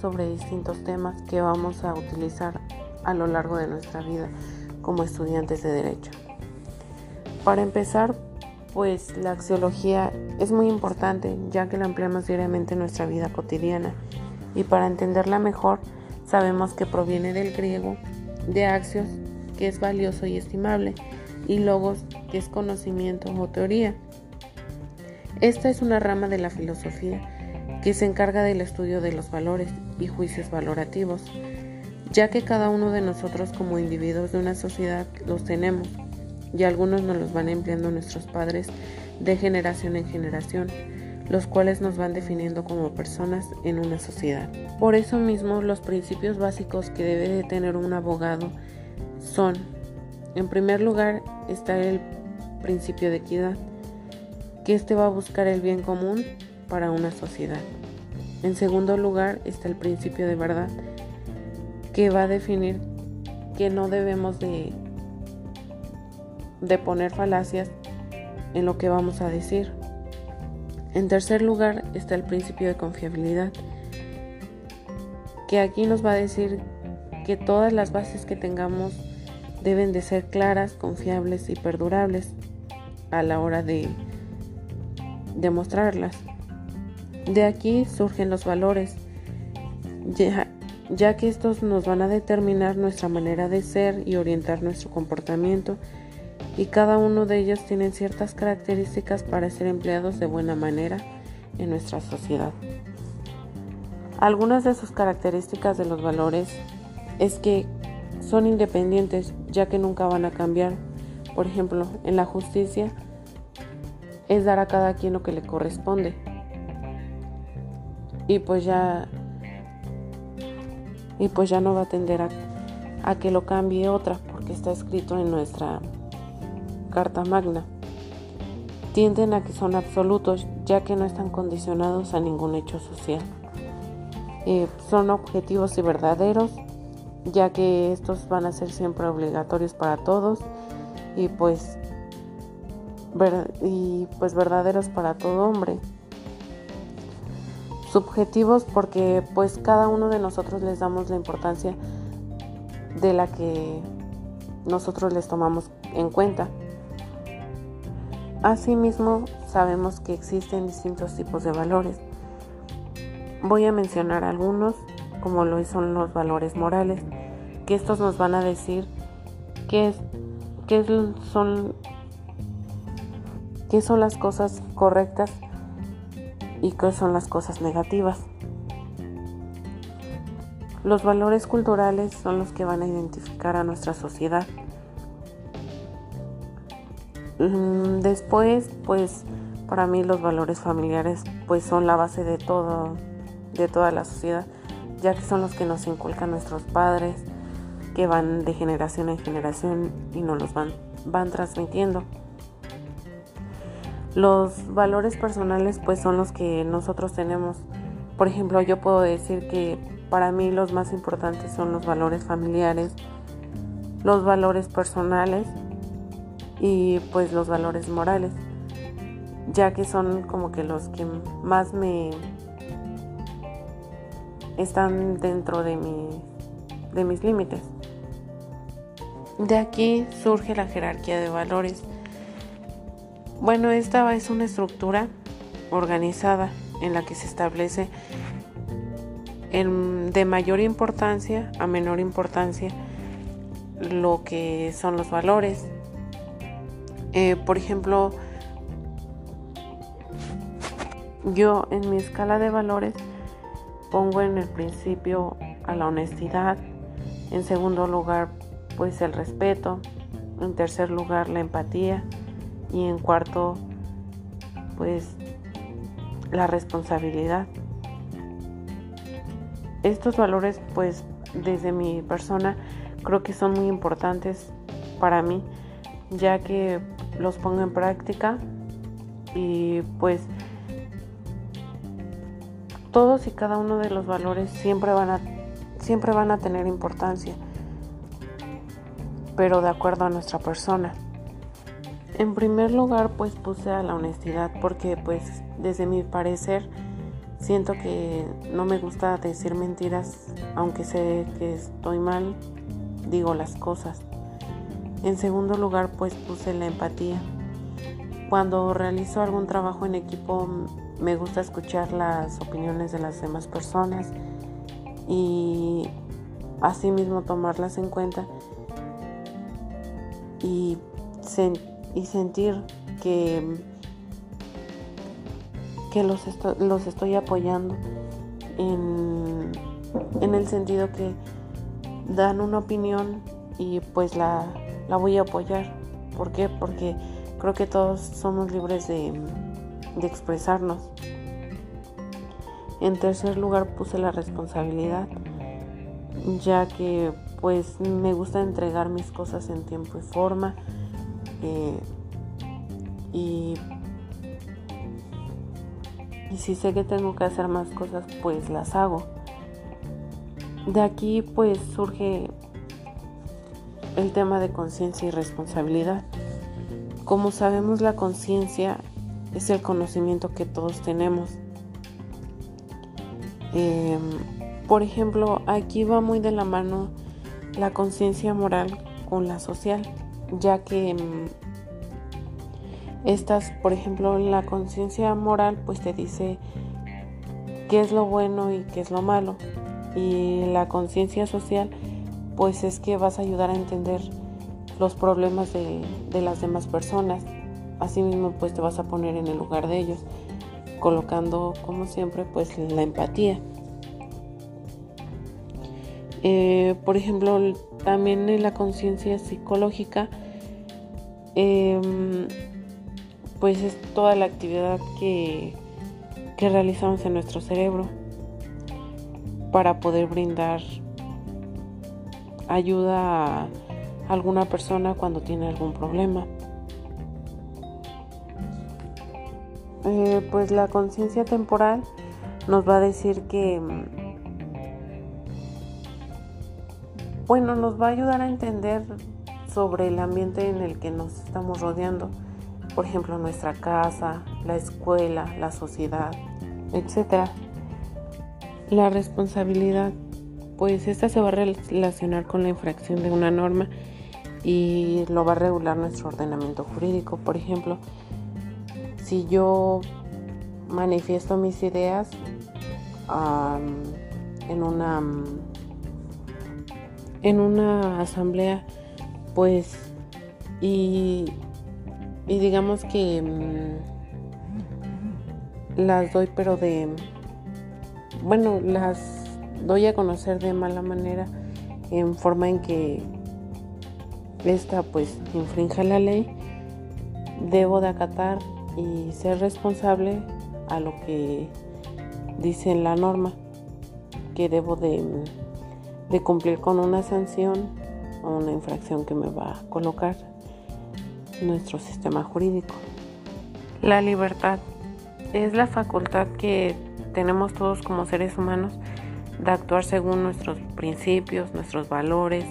sobre distintos temas que vamos a utilizar a lo largo de nuestra vida como estudiantes de derecho. Para empezar, pues la axiología es muy importante ya que la empleamos diariamente en nuestra vida cotidiana y para entenderla mejor sabemos que proviene del griego de axios, que es valioso y estimable, y logos, que es conocimiento o teoría. Esta es una rama de la filosofía que se encarga del estudio de los valores y juicios valorativos, ya que cada uno de nosotros como individuos de una sociedad los tenemos y algunos nos los van empleando nuestros padres de generación en generación, los cuales nos van definiendo como personas en una sociedad. Por eso mismo los principios básicos que debe de tener un abogado son, en primer lugar está el principio de equidad, que este va a buscar el bien común para una sociedad. En segundo lugar está el principio de verdad, que va a definir que no debemos de, de poner falacias en lo que vamos a decir. En tercer lugar está el principio de confiabilidad, que aquí nos va a decir que todas las bases que tengamos deben de ser claras, confiables y perdurables a la hora de demostrarlas. De aquí surgen los valores, ya, que estos nos van a determinar nuestra manera de ser y orientar nuestro comportamiento y cada uno de ellos tiene ciertas características para ser empleados de buena manera en nuestra sociedad. Algunas de sus características de los valores es que son independientes ya que nunca van a cambiar. Por ejemplo, en la justicia es dar a cada quien lo que le corresponde. Y pues ya y pues ya no va a tender a, a que lo cambie otra porque está escrito en nuestra Carta Magna. Tienden a que son absolutos ya que no están condicionados a ningún hecho social. Eh, son objetivos y verdaderos ya que estos van a ser siempre obligatorios para todos y pues y pues verdaderos para todo hombre. Subjetivos porque pues cada uno de nosotros les damos la importancia de la que nosotros les tomamos en cuenta. Asimismo, sabemos que existen distintos tipos de valores. Voy a mencionar algunos, como lo son los valores morales, que estos nos van a decir qué, qué son qué son las cosas correctas y qué son las cosas negativas. Los valores culturales son los que van a identificar a nuestra sociedad. Mm, después, pues para mí los valores familiares pues son la base de todo de toda la sociedad, ya que son los que nos inculcan nuestros padres, que van de generación en generación y nos los van, van transmitiendo. Los valores personales pues son los que nosotros tenemos. Por ejemplo, yo puedo decir que para mí los más importantes son los valores familiares, los valores personales y pues los valores morales, ya que son como que los que más me están dentro de, mi, de mis límites. De aquí surge la jerarquía de valores bueno, esta es una estructura organizada en la que se establece de mayor importancia a menor importancia lo que son los valores. Eh, por ejemplo, yo en mi escala de valores pongo en el principio a la honestidad, en segundo lugar pues el respeto, en tercer lugar la empatía, y en cuarto pues la responsabilidad. Estos valores pues desde mi persona creo que son muy importantes para mí ya que los pongo en práctica y pues todos y cada uno de los valores siempre van a siempre van a tener importancia pero de acuerdo a nuestra persona. En primer lugar, pues puse a la honestidad porque pues desde mi parecer Siento que no me gusta decir mentiras, aunque sé que estoy mal, digo las cosas. En segundo lugar, pues puse la empatía. Cuando realizo algún trabajo en equipo, me gusta escuchar las opiniones de las demás personas y asimismo tomarlas en cuenta y, y sentir que, que los, los estoy apoyando en, en el sentido que dan una opinión y pues la, la voy a apoyar. ¿Por qué? Porque creo que todos somos libres de, de expresarnos. En tercer lugar puse la responsabilidad, ya que pues me gusta entregar mis cosas en tiempo y forma y, y si sé que tengo que hacer más cosas pues las hago. De aquí pues surge el tema de conciencia y responsabilidad. Como sabemos, la conciencia es el conocimiento que todos tenemos. Em, por ejemplo, aquí va muy de la mano la conciencia moral con la social, ya que em, estas, por ejemplo, la conciencia moral pues te dice qué es lo bueno y qué es lo malo. Y la conciencia social pues es que vas a ayudar a entender los problemas de, las demás personas. Asimismo, pues te vas a poner en el lugar de ellos, colocando, como siempre, pues la empatía. Eh, por ejemplo, también en la conciencia psicológica, em, pues es toda la actividad que, que realizamos en nuestro cerebro para poder brindar ayuda a alguna persona cuando tiene algún problema. Eh, pues la conciencia temporal nos va a decir que, bueno, nos va a ayudar a entender sobre el ambiente en el que nos estamos rodeando. Por ejemplo, nuestra casa, la escuela, la sociedad, etc. La responsabilidad pues esta se va a relacionar con la infracción de una norma y lo va a regular nuestro ordenamiento jurídico. Por ejemplo, si yo manifiesto mis ideas en una en una asamblea, pues y, y digamos que mm, las doy pero de bueno las doy a conocer de mala manera en forma en que esta pues infrinja la ley, debo de acatar y ser responsable a lo que dice la norma, que debo de, de cumplir con una sanción o una infracción que me va a colocar nuestro sistema jurídico. La libertad es la facultad que tenemos todos como seres humanos de actuar según nuestros principios, nuestros valores,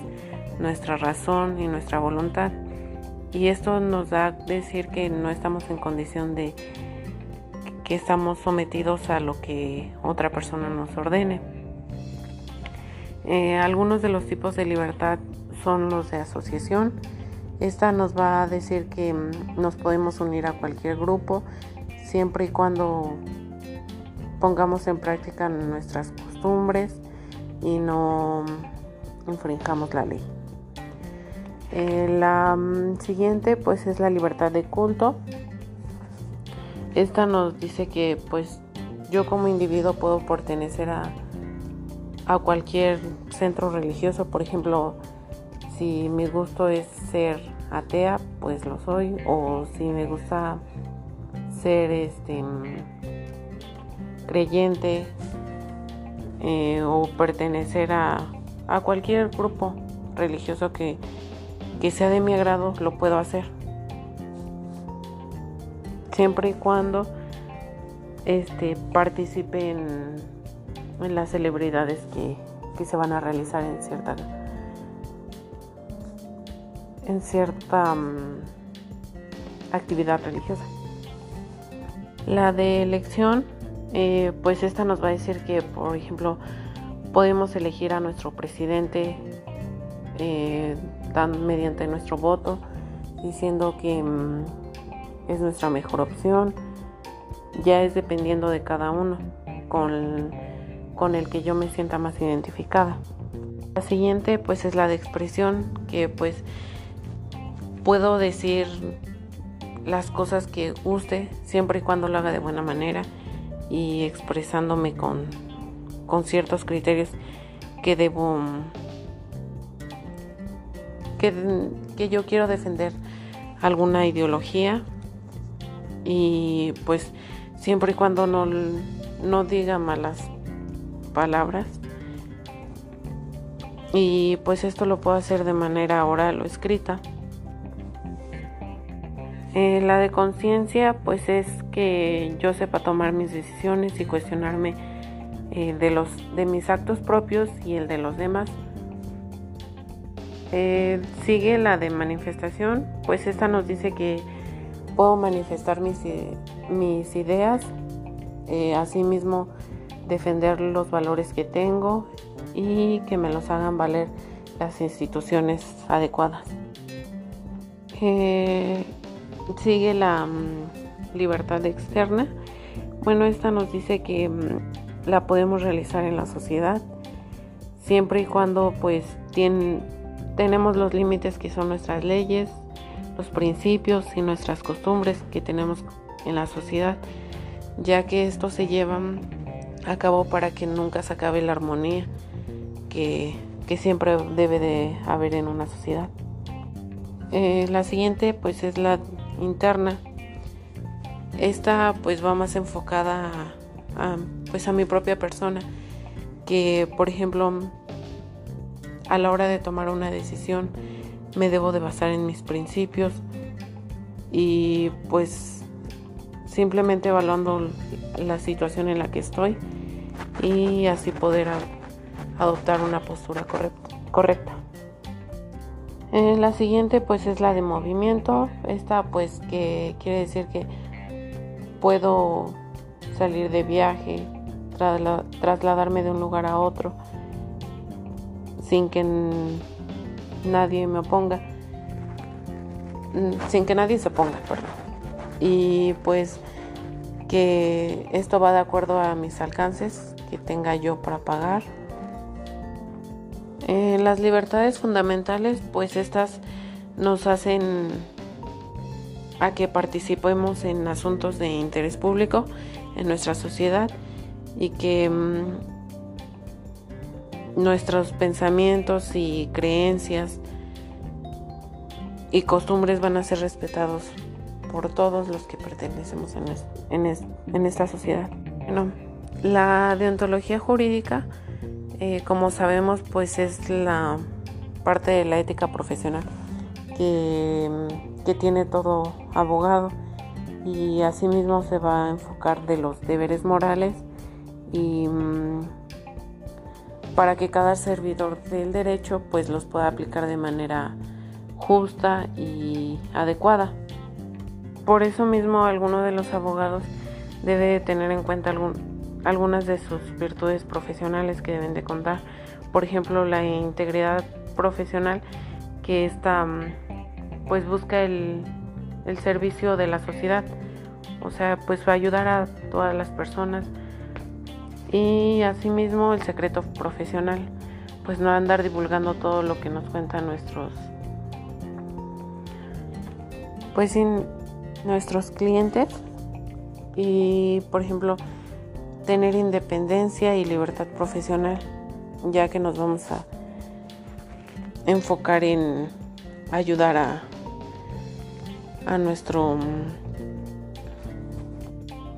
nuestra razón y nuestra voluntad. Y esto nos da decir que no estamos en condición de que estamos sometidos a lo que otra persona nos ordene. Eh, algunos de los tipos de libertad son los de asociación. Esta nos va a decir que mm, nos podemos unir a cualquier grupo siempre y cuando pongamos en práctica nuestras costumbres y no infringamos la ley. Eh, la mm, siguiente pues es la libertad de culto. Esta nos dice que pues yo como individuo puedo pertenecer a, a cualquier centro religioso. Por ejemplo, si mi gusto es ser atea, pues lo soy. O si me gusta ser este creyente eh, o pertenecer a, cualquier grupo religioso que, sea de mi agrado, lo puedo hacer. Siempre y cuando este, participe en, las celebridades que, que, se van a realizar en cierta en cierta mm, actividad religiosa. La de elección eh, pues esta nos va a decir que, por ejemplo, podemos elegir a nuestro presidente eh, mediante nuestro voto, diciendo que mm, es nuestra mejor opción. Ya es dependiendo de cada uno, con, con el que yo me sienta más identificada. La siguiente pues es la de expresión, que pues puedo decir las cosas que guste siempre y cuando lo haga de buena manera y expresándome con, con ciertos criterios que debo que, que yo quiero defender alguna ideología y pues siempre y cuando no, no diga malas palabras y pues esto lo puedo hacer de manera oral o escrita eh, la de conciencia pues es que yo sepa tomar mis decisiones y cuestionarme eh, de, los, de mis actos propios y el de los demás. Eh, sigue la de manifestación, pues esta nos dice que puedo manifestar mis, mis ideas, asimismo defender los valores que tengo y que me los hagan valer las instituciones adecuadas sigue la mm, libertad externa. Bueno, esta nos dice que mm, la podemos realizar en la sociedad siempre y cuando pues tenemos los límites que son nuestras leyes, los principios y nuestras costumbres que tenemos en la sociedad, ya que esto se lleva a cabo para que nunca se acabe la armonía que, que siempre debe de haber en una sociedad. Eh, la siguiente pues es la interna. Esta pues va más enfocada a, pues a mi propia persona, que por ejemplo a la hora de tomar una decisión me debo de basar en mis principios y pues simplemente evaluando la situación en la que estoy y así poder adoptar una postura correcta. Eh, la siguiente pues es la de movimiento. Esta pues que quiere decir que puedo salir de viaje, trasladarme de un lugar a otro sin que nadie me oponga. Sin que nadie se ponga, perdón. Y pues que esto va de acuerdo a mis alcances que tenga yo para pagar. Eh, las libertades fundamentales, pues estas nos hacen a que participemos en asuntos de interés público en nuestra sociedad y que mm, nuestros pensamientos y creencias y costumbres van a ser respetados por todos los que pertenecemos en, en esta sociedad. Bueno, la deontología jurídica eh, como sabemos, pues es la parte de la ética profesional que, tiene todo abogado y asimismo se va a enfocar de los deberes morales y mm, para que cada servidor del derecho pues los pueda aplicar de manera justa y adecuada. Por eso mismo alguno de los abogados debe tener en cuenta algunas de sus virtudes profesionales que deben de contar. Por ejemplo, la integridad profesional que está mm, pues busca el, el servicio de la sociedad. O sea, pues va a ayudar a todas las personas. Y asimismo el secreto profesional, pues no andar divulgando todo lo que nos cuentan nuestros pues sin nuestros clientes y por ejemplo tener independencia y libertad profesional, ya que nos vamos a enfocar en ayudar a, a nuestro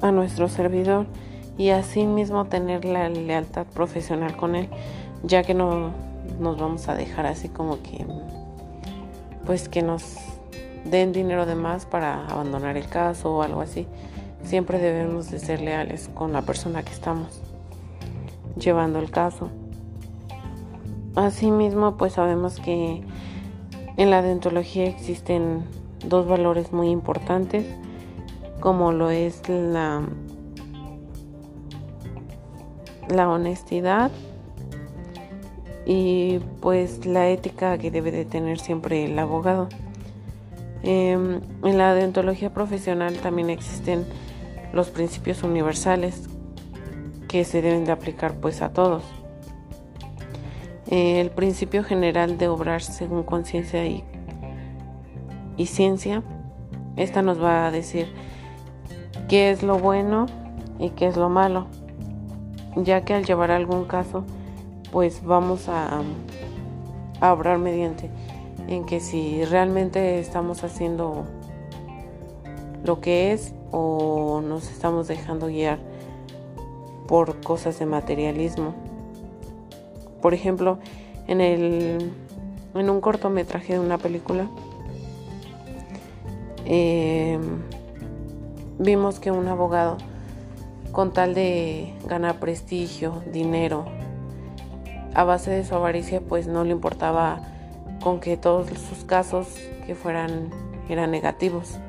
a nuestro servidor y así mismo tener la lealtad profesional con él, ya que no nos vamos a dejar así como que pues que nos den dinero de más para abandonar el caso o algo así siempre debemos de ser leales con la persona que estamos llevando el caso. Asimismo, pues sabemos que en la dentología existen dos valores muy importantes, como lo es la la honestidad y pues la ética que debe de tener siempre el abogado. Em, en la deontología profesional también existen los principios universales que se deben de aplicar pues a todos. el principio general de obrar según conciencia y, y ciencia, esta nos va a decir qué es lo bueno y qué es lo malo, ya que al llevar algún caso, pues vamos a, a obrar mediante en que si realmente estamos haciendo lo que es o nos estamos dejando guiar por cosas de materialismo. Por ejemplo, en el en un cortometraje de una película eh, vimos que un abogado con tal de ganar prestigio, dinero, a base de su avaricia, pues no le importaba con que todos sus casos que fueran eran negativos.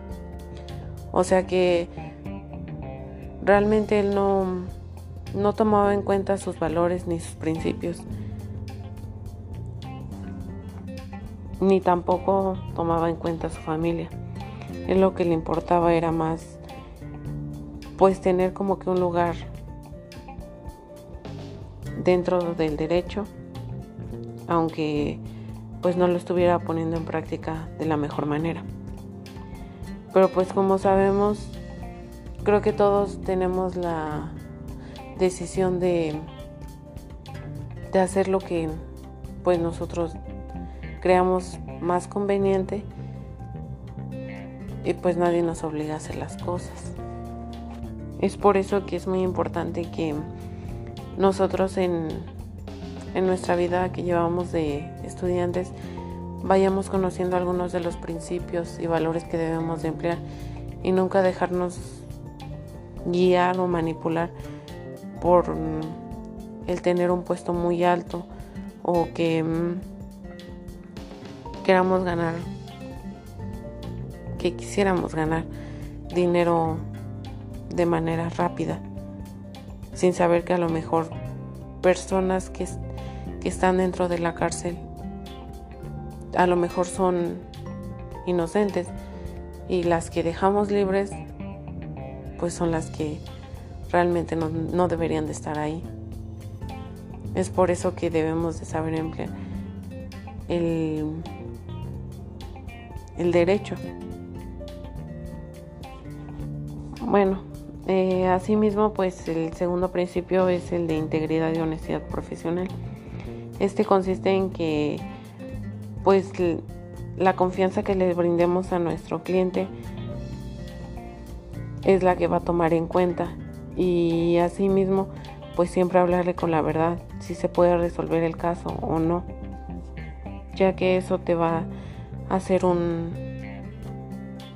O sea que realmente él no, no tomaba en cuenta sus valores ni sus principios. Ni tampoco tomaba en cuenta su familia. Él lo que le importaba era más pues tener como que un lugar dentro del derecho, aunque pues no lo estuviera poniendo en práctica de la mejor manera. Pero pues como sabemos, creo que todos tenemos la decisión de, de hacer lo que pues nosotros creamos más conveniente y pues nadie nos obliga a hacer las cosas. Es por eso que es muy importante que nosotros en, en nuestra vida que llevamos de estudiantes vayamos conociendo algunos de los principios y valores que debemos de emplear y nunca dejarnos guiar o manipular por el tener un puesto muy alto o que mm, queramos ganar que quisiéramos ganar dinero de manera rápida, sin saber que a lo mejor personas que, que están dentro de la cárcel a lo mejor son inocentes y las que dejamos libres pues son las que realmente no, no, deberían de estar ahí. Es por eso que debemos de saber emplear el, el derecho. Bueno, eh, asimismo, pues el segundo principio es el de integridad y honestidad profesional. Este consiste en que, pues, la confianza que le brindemos a nuestro cliente es la que va a tomar en cuenta. Y asimismo, pues siempre hablarle con la verdad, si se puede resolver el caso o no, ya que eso te va a hacer un,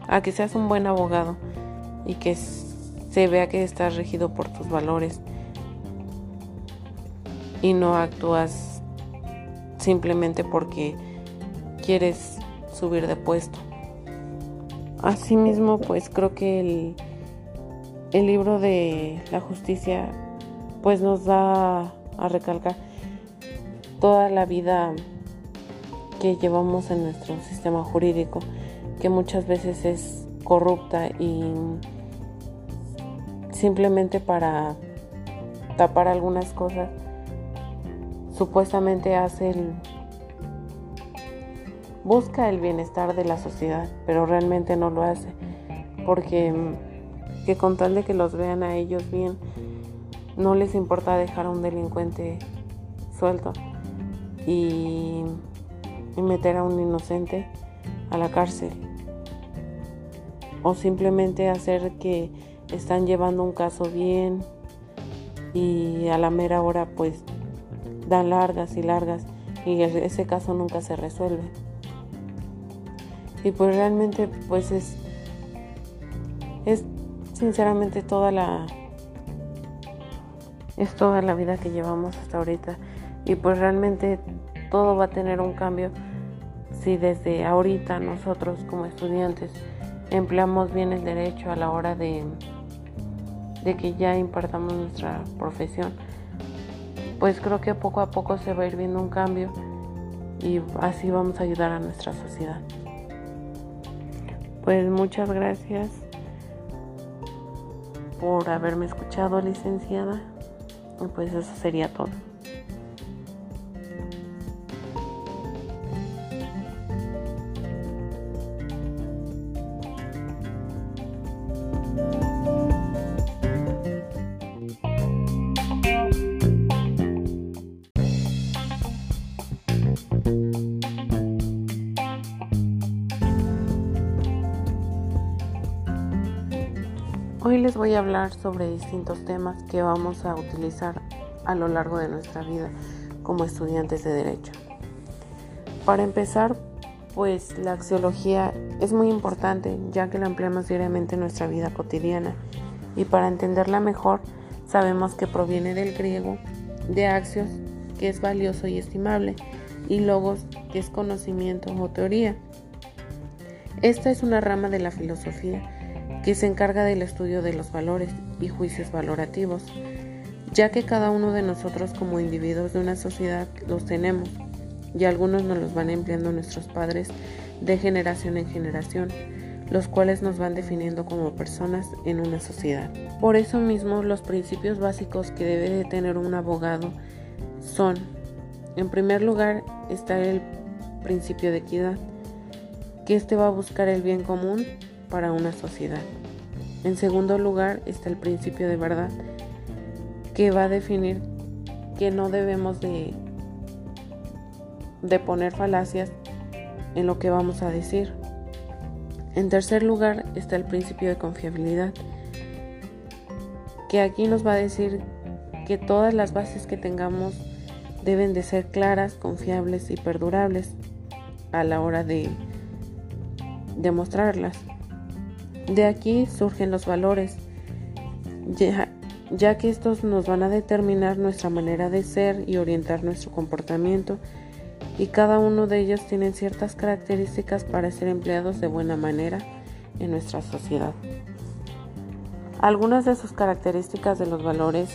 a que seas un buen abogado y que se vea que estás regido por tus valores y no actúas simplemente porque quieres subir de puesto. Asimismo, pues creo que el, el libro de la justicia pues nos da a recalcar toda la vida que llevamos en nuestro sistema jurídico, que muchas veces es corrupta y simplemente para tapar algunas cosas, supuestamente hace el, busca el bienestar de la sociedad, pero realmente no lo hace, porque que con tal de que los vean a ellos bien, no les importa dejar a un delincuente suelto y, y meter a un inocente a la cárcel o simplemente hacer que están llevando un caso bien y a la mera hora pues dan largas y largas y ese caso nunca se resuelve. Y pues realmente pues es es sinceramente toda la es toda la vida que llevamos hasta ahorita y pues realmente todo va a tener un cambio si desde ahorita nosotros como estudiantes empleamos bien el derecho a la hora de de que ya impartamos nuestra profesión pues creo que poco a poco se va a ir viendo un cambio y así vamos a ayudar a nuestra sociedad. Pues muchas gracias por haberme escuchado, licenciada. Y pues eso sería todo. Sobre distintos temas que vamos a utilizar a lo largo de nuestra vida como estudiantes de derecho. Para empezar, pues la axiología es muy importante ya que la empleamos diariamente en nuestra vida cotidiana y para entenderla mejor sabemos que proviene del griego de axios, que es valioso y estimable, y logos, que es conocimiento o teoría. Esta es una rama de la filosofía que se encarga del estudio de los valores y juicios valorativos, ya que cada uno de nosotros como individuos de una sociedad los tenemos, y algunos nos los van empleando nuestros padres de generación en generación, los cuales nos van definiendo como personas en una sociedad. Por eso mismo, los principios básicos que debe de tener un abogado son, en primer lugar, está el principio de equidad, que este va a buscar el bien común para una sociedad. En segundo lugar está el principio de verdad, que va a definir que no debemos de, de poner falacias en lo que vamos a decir. En tercer lugar está el principio de confiabilidad, que aquí nos va a decir que todas las bases que tengamos deben de ser claras, confiables y perdurables a la hora de demostrarlas. De aquí surgen los valores, ya, que estos nos van a determinar nuestra manera de ser y orientar nuestro comportamiento y cada uno de ellos tiene ciertas características para ser empleados de buena manera en nuestra sociedad. Algunas de sus características de los valores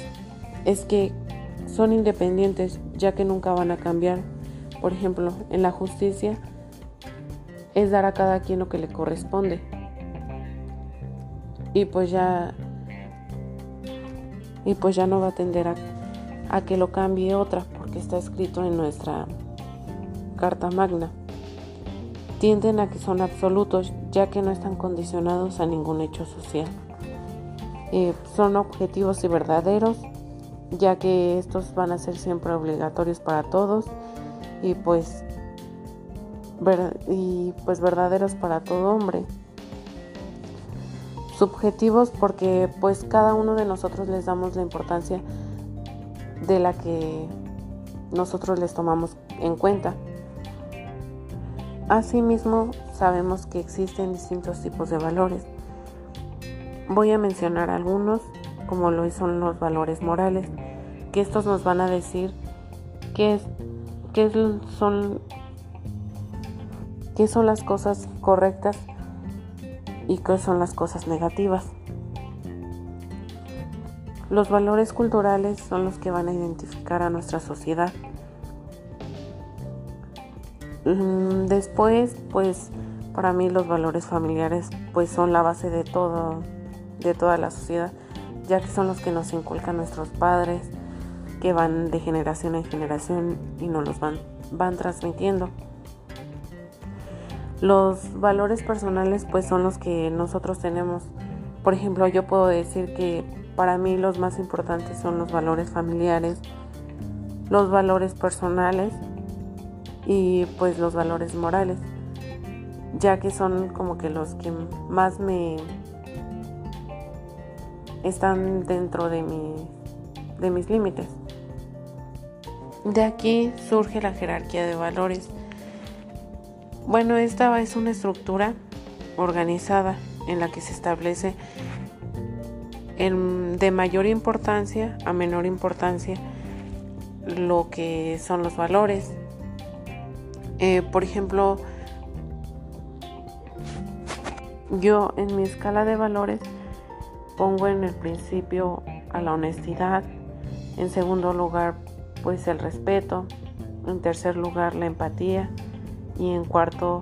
es que son independientes ya que nunca van a cambiar. Por ejemplo, en la justicia es dar a cada quien lo que le corresponde y pues ya y pues ya no va a tender a, a que lo cambie otra porque está escrito en nuestra carta magna. Tienden a que son absolutos ya que no están condicionados a ningún hecho social. Eh, son objetivos y verdaderos ya que estos van a ser siempre obligatorios para todos y pues y pues verdaderos para todo hombre subjetivos porque pues cada uno de nosotros les damos la importancia de la que nosotros les tomamos en cuenta. Asimismo, sabemos que existen distintos tipos de valores. Voy a mencionar algunos, como lo son los valores morales, que estos nos van a decir qué, es, qué son, qué son las cosas correctas y qué son las cosas negativas. Los valores culturales son los que van a identificar a nuestra sociedad. Mm, después, pues para mí los valores familiares pues son la base de todo de toda la sociedad, ya que son los que nos inculcan nuestros padres, que van de generación en generación y nos los van, van transmitiendo. Los valores personales pues son los que nosotros tenemos. Por ejemplo, yo puedo decir que para mí los más importantes son los valores familiares, los valores personales y pues los valores morales, ya que son como que los que más me están dentro de, de mis límites. De aquí surge la jerarquía de valores bueno, esta es una estructura organizada en la que se establece de mayor importancia a menor importancia lo que son los valores. Eh, por ejemplo, yo en mi escala de valores pongo en el principio a la honestidad, en segundo lugar pues el respeto, en tercer lugar la empatía y en cuarto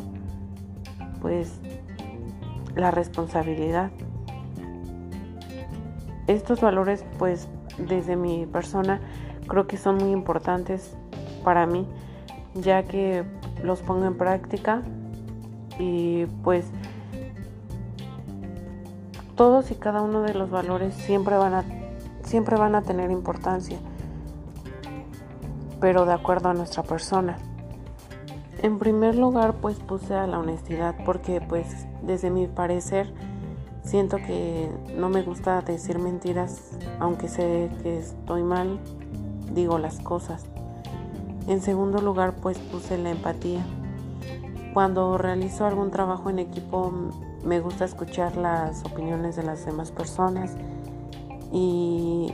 pues la responsabilidad. Estos valores pues desde mi persona creo que son muy importantes para mí ya que los pongo en práctica y pues todos y cada uno de los valores siempre van a siempre van a tener importancia pero de acuerdo a nuestra persona en primer lugar pues puse a la honestidad porque pues desde mi parecer siento que no me gusta decir mentiras aunque sé que estoy mal digo las cosas. En segundo lugar pues puse la empatía. Cuando realizo algún trabajo en equipo me gusta escuchar las opiniones de las demás personas y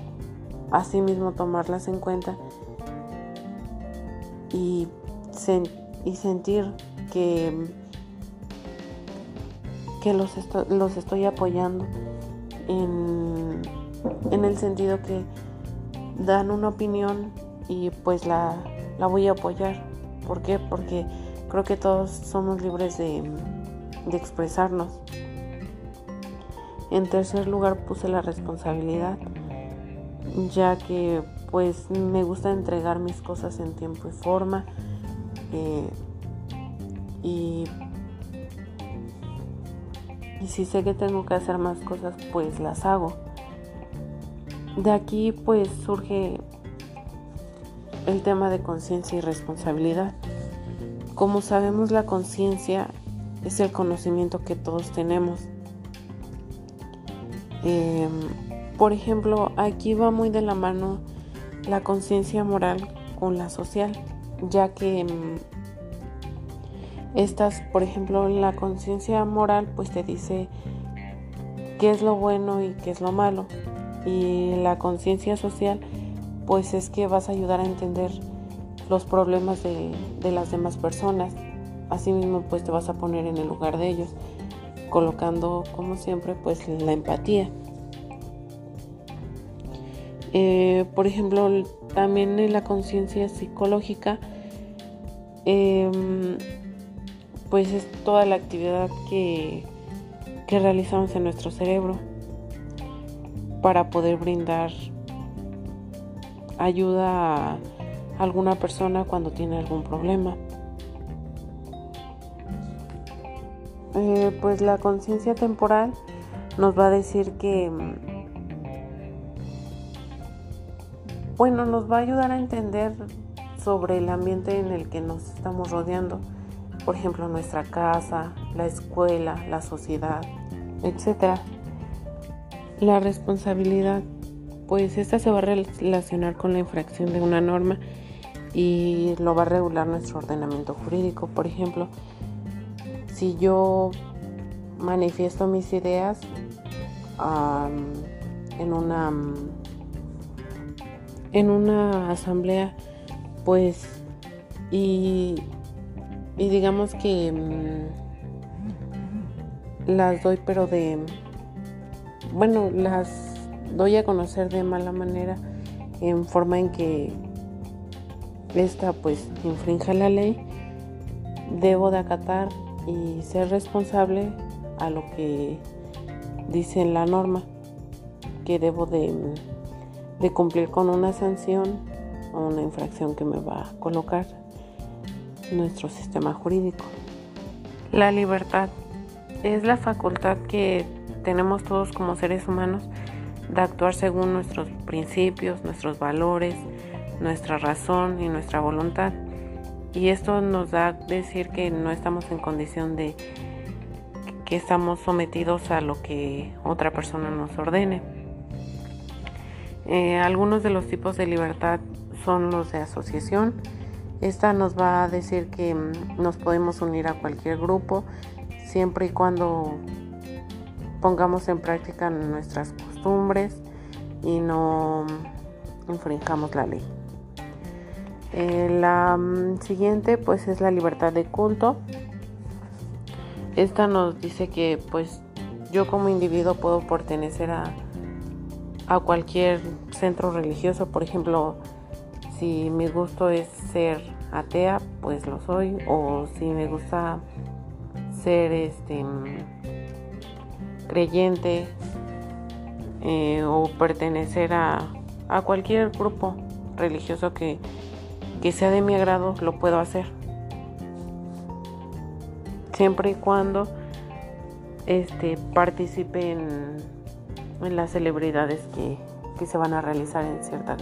asimismo tomarlas en cuenta y, y sentir que, que los, los estoy apoyando en, en el sentido que dan una opinión y pues la, la voy a apoyar. ¿Por qué? Porque creo que todos somos libres de, de expresarnos. En tercer lugar puse la responsabilidad, ya que pues me gusta entregar mis cosas en tiempo y forma y, y si sé que tengo que hacer más cosas pues las hago. De aquí pues surge el tema de conciencia y responsabilidad. Como sabemos la conciencia es el conocimiento que todos tenemos. Em, por ejemplo, aquí va muy de la mano la conciencia moral con la social, ya que em, estas, por ejemplo, la conciencia moral pues te dice qué es lo bueno y qué es lo malo. Y la conciencia social pues es que vas a ayudar a entender los problemas de, de las demás personas asimismo pues te vas a poner en el lugar de ellos, colocando como siempre pues la empatía. Eh, por ejemplo, también en la conciencia psicológica, em, pues es toda la actividad que, que realizamos en nuestro cerebro para poder brindar ayuda a alguna persona cuando tiene algún problema. Eh, pues la conciencia temporal nos va a decir que, bueno, nos va a ayudar a entender sobre el ambiente en el que nos estamos rodeando, por ejemplo, nuestra casa, la escuela, la sociedad, etc. La responsabilidad, pues esta se va a relacionar con la infracción de una norma y lo va a regular nuestro ordenamiento jurídico, por ejemplo, si yo manifiesto mis ideas en una en una asamblea pues y, digamos que mm, las doy pero de bueno las doy a conocer de mala manera en forma en que esta pues infrinja la ley debo de acatar y ser responsable a lo que dice la norma, que debo de, cumplir con una sanción o una infracción que me va a colocar nuestro sistema jurídico. La libertad es la facultad que tenemos todos como seres humanos de actuar según nuestros principios, nuestros valores, nuestra razón y nuestra voluntad y esto nos da a decir que no estamos en condición de que estamos sometidos a lo que otra persona nos ordene. Eh, algunos de los tipos de libertad son los de asociación. Esta nos va a decir que mm, nos podemos unir a cualquier grupo siempre y cuando pongamos en práctica nuestras costumbres y no infringamos la ley. Eh, la mm, siguiente pues es la libertad de culto. Esta nos dice que pues yo como individuo puedo pertenecer a, a cualquier centro religioso. Por ejemplo, si mi gusto es ser atea, pues lo soy, o si me gusta ser este creyente eh, o pertenecer a, a, cualquier grupo religioso que, que sea de mi agrado, lo puedo hacer. Siempre y cuando este, participe en, en las celebridades que, que se van a realizar en cierta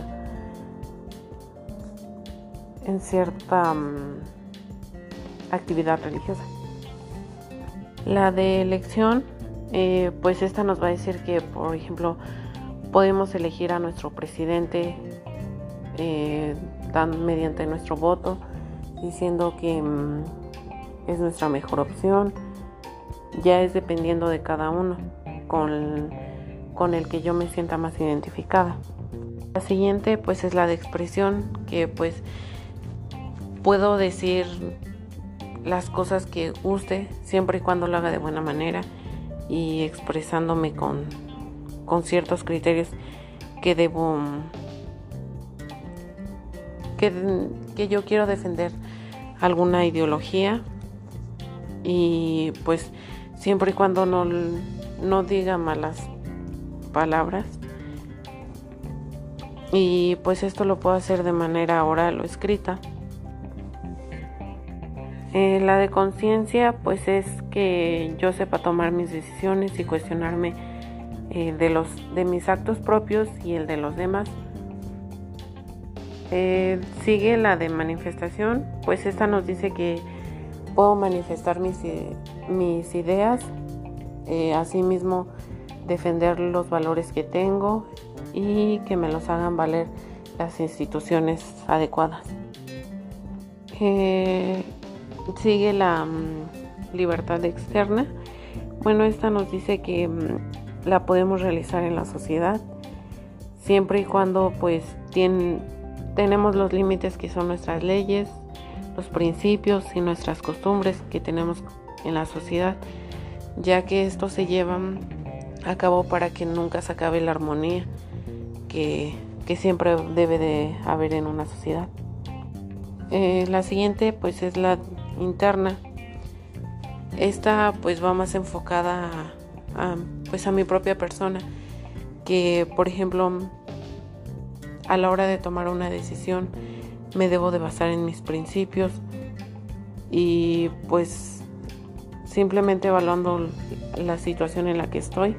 en cierta mm, actividad religiosa. La de elección, eh, pues esta nos va a decir que, por ejemplo, podemos elegir a nuestro presidente eh, mediante nuestro voto, diciendo que mm, es nuestra mejor opción. Ya es dependiendo de cada uno, con, con el que yo me sienta más identificada. La siguiente pues es la de expresión, que pues puedo decir las cosas que guste siempre y cuando lo haga de buena manera y expresándome con, con ciertos criterios que debo que, que yo quiero defender alguna ideología y pues siempre y cuando no, no diga malas palabras. Y pues esto lo puedo hacer de manera oral o escrita. Eh, la de conciencia, pues es que yo sepa tomar mis decisiones y cuestionarme eh, de, los, de mis actos propios y el de los demás. Eh, sigue la de manifestación, pues esta nos dice que puedo manifestar mis, mis ideas, asimismo defender los valores que tengo y que me los hagan valer las instituciones adecuadas sigue la mm, libertad externa. Bueno, esta nos dice que mm, la podemos realizar en la sociedad siempre y cuando pues tenemos los límites que son nuestras leyes, los principios y nuestras costumbres que tenemos en la sociedad, ya que esto se lleva a cabo para que nunca se acabe la armonía que, que siempre debe de haber en una sociedad. Eh, la siguiente pues es la interna. Esta pues va más enfocada a, pues a mi propia persona, que por ejemplo a la hora de tomar una decisión me debo de basar en mis principios y pues simplemente evaluando la situación en la que estoy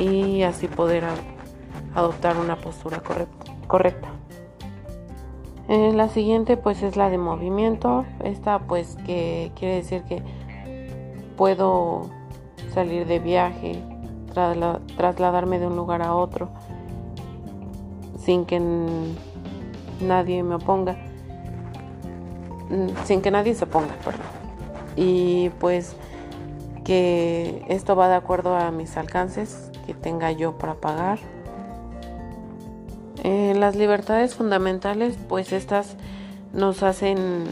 y así poder adoptar una postura correcta. Eh, la siguiente pues es la de movimiento. Esta pues que quiere decir que puedo salir de viaje, trasladarme de un lugar a otro sin que nadie me oponga. Sin que nadie se oponga, perdón. Y pues que esto va de acuerdo a mis alcances tenga yo para pagar eh, las libertades fundamentales, pues estas nos hacen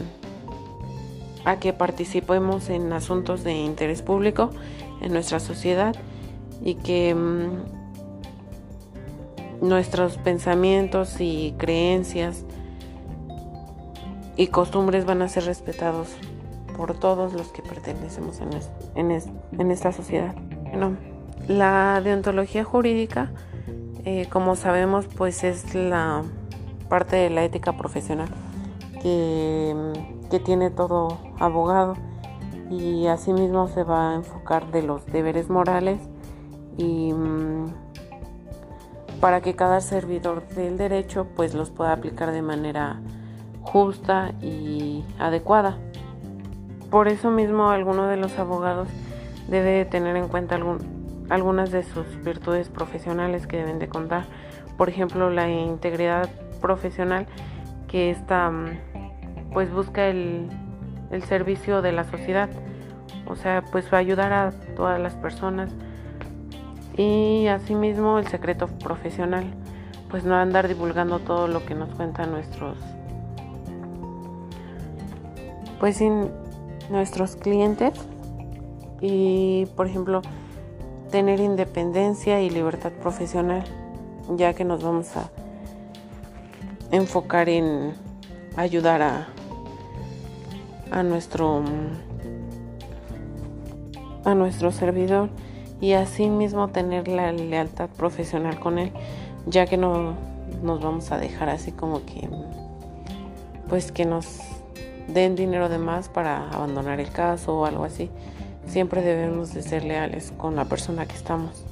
a que participemos en asuntos de interés público en nuestra sociedad y que mm, nuestros pensamientos y creencias y costumbres van a ser respetados por todos los que pertenecemos en, en esta sociedad. Bueno, la deontología jurídica eh, como sabemos, pues es la parte de la ética profesional que, tiene todo abogado y asimismo se va a enfocar de los deberes morales y mm, para que cada servidor del derecho pues los pueda aplicar de manera justa y adecuada. Por eso mismo alguno de los abogados debe tener en cuenta algún, algunas de sus virtudes profesionales que deben de contar. Por ejemplo, la integridad profesional que esta mm, pues busca el, el servicio de la sociedad. O sea, pues va ayudar a todas las personas. Y asimismo el secreto profesional, pues no andar divulgando todo lo que nos cuentan nuestros pues sin nuestros clientes y por ejemplo tener independencia y libertad profesional, ya que nos vamos a, enfocar en ayudar a, a nuestro a nuestro servidor y así mismo tener la lealtad profesional con él ya que no nos vamos a dejar así como que pues que nos den dinero de más para abandonar el caso o algo así siempre debemos de ser leales con la persona que estamos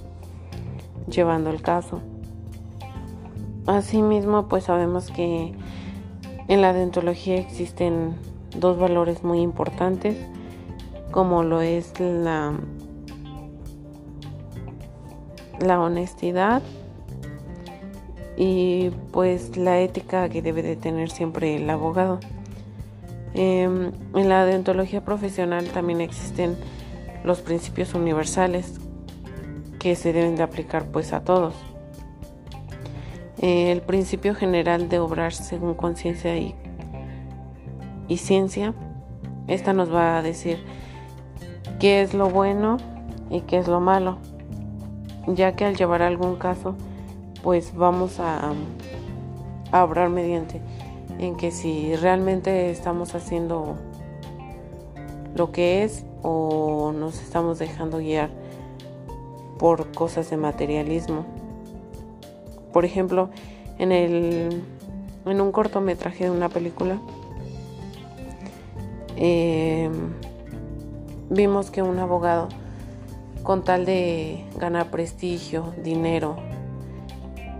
llevando el caso asimismo pues sabemos que en la dentología existen dos valores muy importantes como lo es la, la honestidad y pues la ética que debe de tener siempre el abogado. Em, en la dentología profesional también existen los principios universales que se deben de aplicar pues a todos. el principio general de obrar según conciencia y, y ciencia, esta nos va a decir qué es lo bueno y qué es lo malo, ya que al llevar algún caso, pues vamos a, a obrar mediante en que si realmente estamos haciendo lo que es o nos estamos dejando guiar por cosas de materialismo. Por ejemplo, en el en un cortometraje de una película eh, vimos que un abogado, con tal de ganar prestigio, dinero,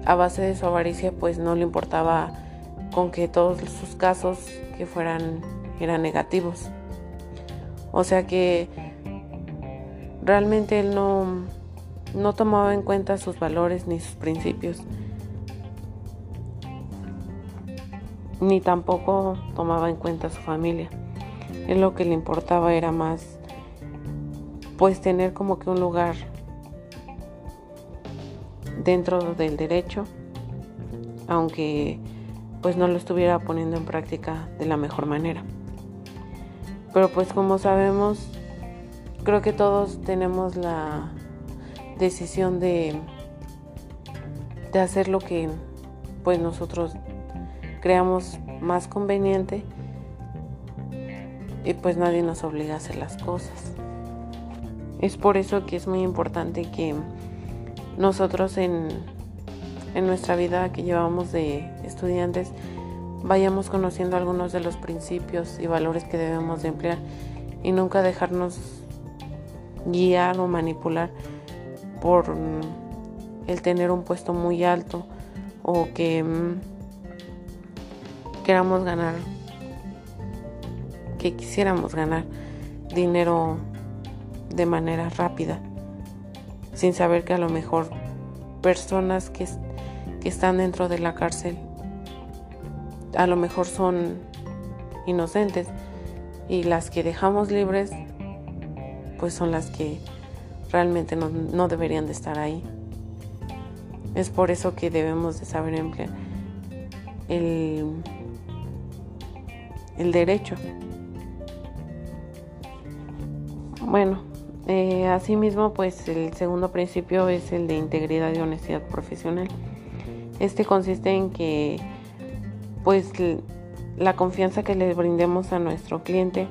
a base de su avaricia, pues no le importaba con que todos sus casos que fueran eran negativos. O sea que realmente él no, no tomaba en cuenta sus valores ni sus principios. Ni tampoco tomaba en cuenta su familia. Él lo que le importaba era más pues tener como que un lugar dentro del derecho, aunque pues no lo estuviera poniendo en práctica de la mejor manera. Pero pues como sabemos, creo que todos tenemos la decisión de, de hacer lo que pues nosotros creamos más conveniente y pues nadie nos obliga a hacer las cosas. Es por eso que es muy importante que nosotros en, nuestra vida que llevamos de estudiantes vayamos conociendo algunos de los principios y valores que debemos de emplear y nunca dejarnos guiar o manipular por el tener un puesto muy alto o que mm, queramos ganar, que quisiéramos ganar dinero de manera rápida, sin saber que a lo mejor personas que, que están dentro de la cárcel a lo mejor son inocentes y las que dejamos libres pues son las que realmente no, no, deberían de estar ahí. Es por eso que debemos de saber emplear el, el derecho. Bueno, eh, asimismo, pues el segundo principio es el de integridad y honestidad profesional. Este consiste en que, pues, la confianza que le brindemos a nuestro cliente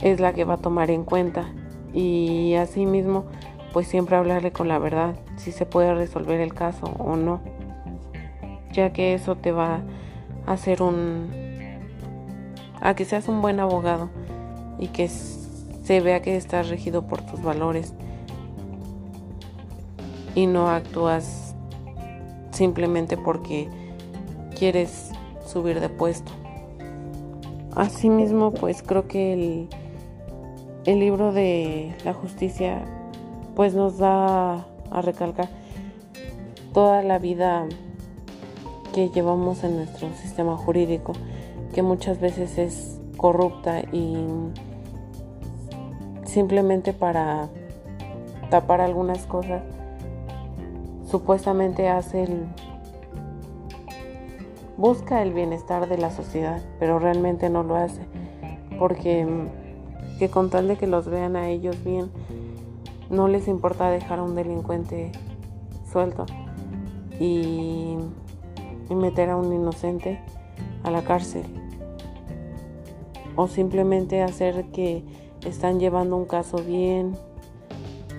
es la que va a tomar en cuenta. Y asimismo, pues siempre hablarle con la verdad, si se puede resolver el caso o no, ya que eso te va a hacer un, a que seas un buen abogado y que se vea que estás regido por tus valores y no actúas simplemente porque quieres subir de puesto. Asimismo, pues creo que el, el libro de la justicia pues nos da a recalcar toda la vida que llevamos en nuestro sistema jurídico, que muchas veces es corrupta y simplemente para tapar algunas cosas, supuestamente hace el, busca el bienestar de la sociedad, pero realmente no lo hace, porque que con tal de que los vean a ellos bien, no les importa dejar a un delincuente suelto. Y y meter a un inocente a la cárcel o simplemente hacer que están llevando un caso bien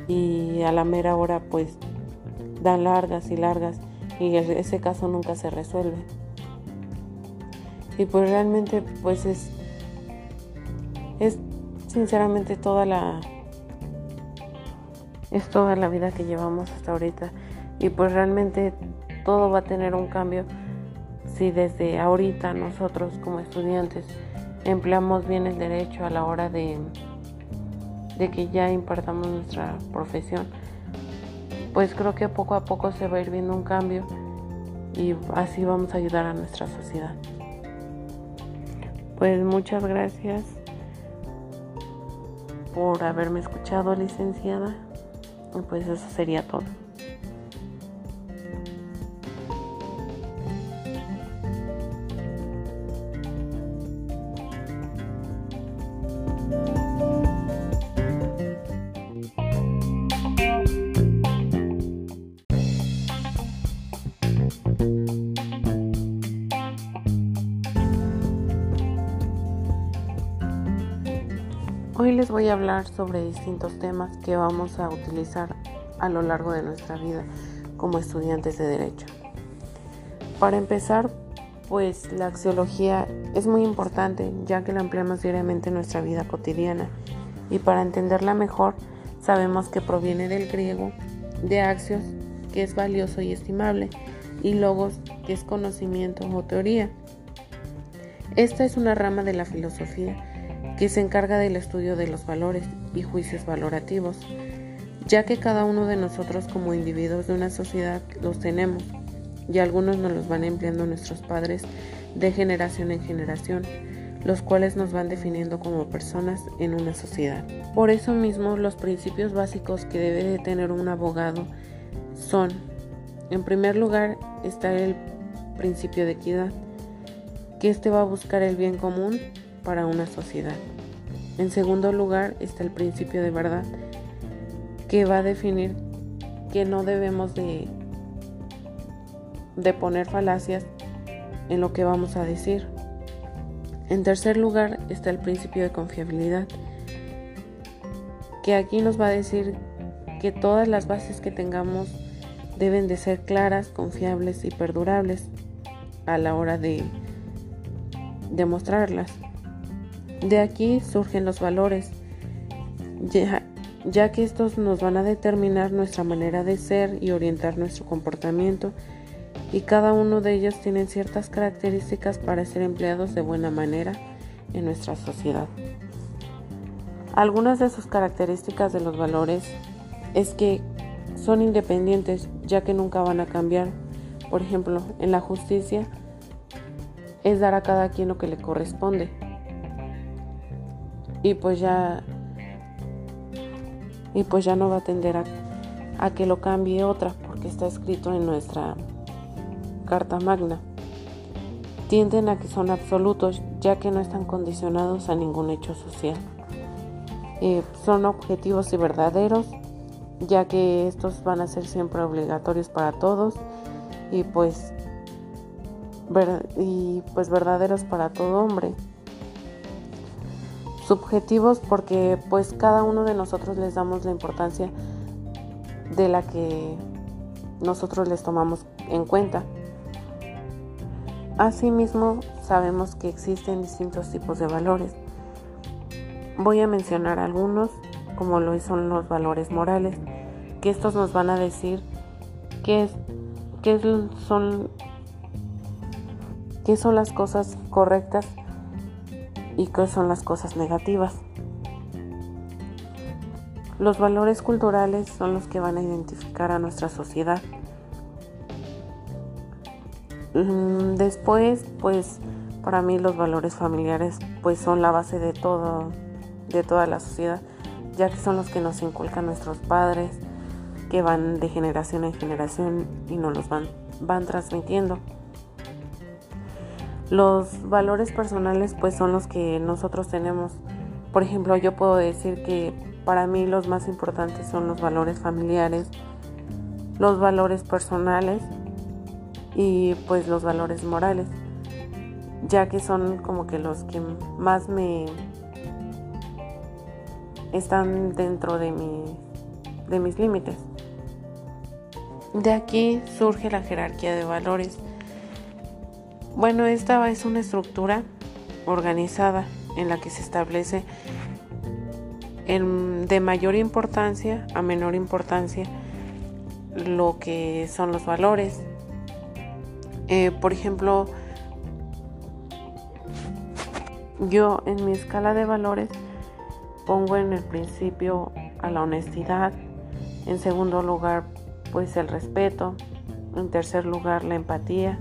y a la mera hora pues dan largas y largas y ese caso nunca se resuelve. Y pues realmente pues es es sinceramente toda la es toda la vida que llevamos hasta ahorita y pues realmente todo va a tener un cambio si desde ahorita nosotros como estudiantes empleamos bien el derecho a la hora de, de que ya impartamos nuestra profesión, pues creo que poco a poco se va a ir viendo un cambio y así vamos a ayudar a nuestra sociedad. Pues muchas gracias por haberme escuchado, licenciada. Y pues eso sería todo. Sobre distintos temas que vamos a utilizar a lo largo de nuestra vida como estudiantes de derecho. Para empezar, pues la axiología es muy importante ya que la empleamos diariamente en nuestra vida cotidiana y para entenderla mejor sabemos que proviene del griego de axios, que es valioso y estimable, y logos, que es conocimiento o teoría. Esta es una rama de la filosofía que se encarga del estudio de los valores y juicios valorativos, ya que cada uno de nosotros como individuos de una sociedad los tenemos y algunos nos los van empleando nuestros padres de generación en generación, los cuales nos van definiendo como personas en una sociedad. Por eso mismo los principios básicos que debe de tener un abogado son, en primer lugar está el principio de equidad, que este va a buscar el bien común para una sociedad. En segundo lugar está el principio de verdad, que va a definir que no debemos de, de poner falacias en lo que vamos a decir. En tercer lugar está el principio de confiabilidad, que aquí nos va a decir que todas las bases que tengamos deben de ser claras, confiables y perdurables a la hora de demostrarlas. De aquí surgen los valores, ya, que estos nos van a determinar nuestra manera de ser y orientar nuestro comportamiento y cada uno de ellos tiene ciertas características para ser empleados de buena manera en nuestra sociedad. Algunas de sus características de los valores es que son independientes ya que nunca van a cambiar. Por ejemplo, en la justicia es dar a cada quien lo que le corresponde y pues ya y pues ya no va a tender a, a que lo cambie otra porque está escrito en nuestra carta magna. Tienden a que son absolutos ya que no están condicionados a ningún hecho social. Eh, son objetivos y verdaderos ya que estos van a ser siempre obligatorios para todos y pues y pues verdaderos para todo hombre subjetivos porque pues cada uno de nosotros les damos la importancia de la que nosotros les tomamos en cuenta. Asimismo, sabemos que existen distintos tipos de valores. Voy a mencionar algunos, como lo son los valores morales, que estos nos van a decir qué, qué son, qué son las cosas correctas y qué son las cosas negativas. Los valores culturales son los que van a identificar a nuestra sociedad. Mm, después, pues para mí los valores familiares pues son la base de todo de toda la sociedad, ya que son los que nos inculcan nuestros padres, que van de generación en generación y nos los van, van transmitiendo. Los valores personales pues son los que nosotros tenemos. Por ejemplo, yo puedo decir que para mí los más importantes son los valores familiares, los valores personales y pues los valores morales, ya que son como que los que más me están dentro de, de mis límites. De aquí surge la jerarquía de valores. Bueno, esta es una estructura organizada en la que se establece de mayor importancia a menor importancia lo que son los valores. Eh, por ejemplo, yo en mi escala de valores pongo en el principio a la honestidad, en segundo lugar pues el respeto, en tercer lugar la empatía